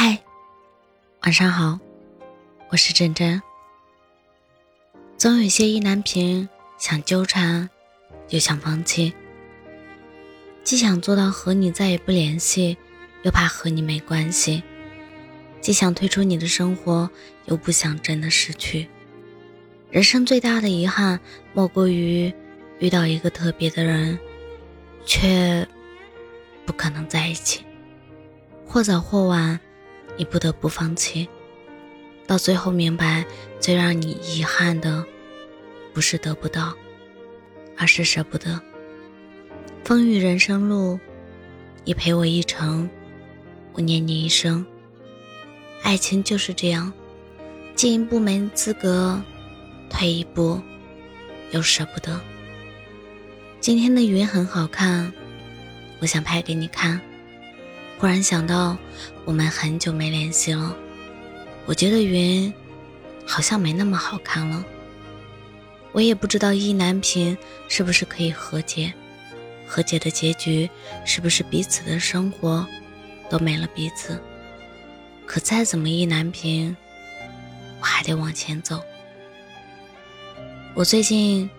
嗨，晚上好，我是真真。总有些意难平，想纠缠，又想放弃，既想做到和你再也不联系，又怕和你没关系；既想退出你的生活，又不想真的失去。人生最大的遗憾，莫过于遇到一个特别的人，却不可能在一起，或早或晚。你不得不放弃，到最后明白，最让你遗憾的，不是得不到，而是舍不得。风雨人生路，你陪我一程，我念你一生。爱情就是这样，进一步没资格，退一步又舍不得。今天的云很好看，我想拍给你看。忽然想到，我们很久没联系了。我觉得云好像没那么好看了。我也不知道意难平是不是可以和解，和解的结局是不是彼此的生活都没了彼此。可再怎么意难平，我还得往前走。我最近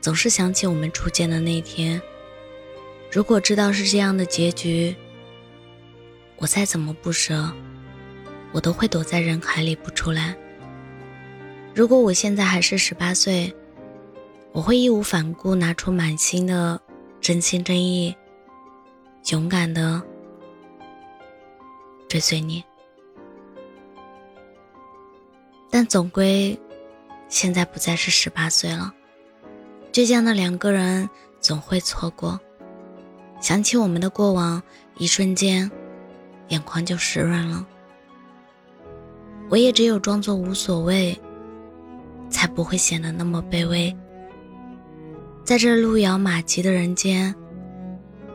总是想起我们初见的那天。如果知道是这样的结局，我再怎么不舍，我都会躲在人海里不出来。如果我现在还是十八岁，我会义无反顾拿出满心的真心真意，勇敢的追随你。但总归，现在不再是十八岁了，倔强的两个人总会错过。想起我们的过往，一瞬间。眼眶就湿润了，我也只有装作无所谓，才不会显得那么卑微。在这路遥马急的人间，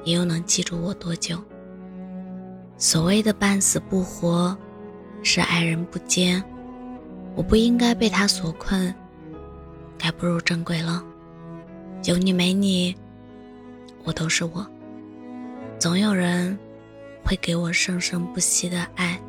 你又能记住我多久？所谓的半死不活，是爱人不坚。我不应该被他所困，该步入正轨了。有你没你，我都是我。总有人。会给我生生不息的爱。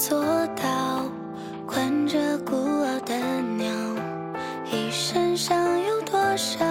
做到，关着孤傲的鸟，一身上有多少，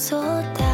そうだ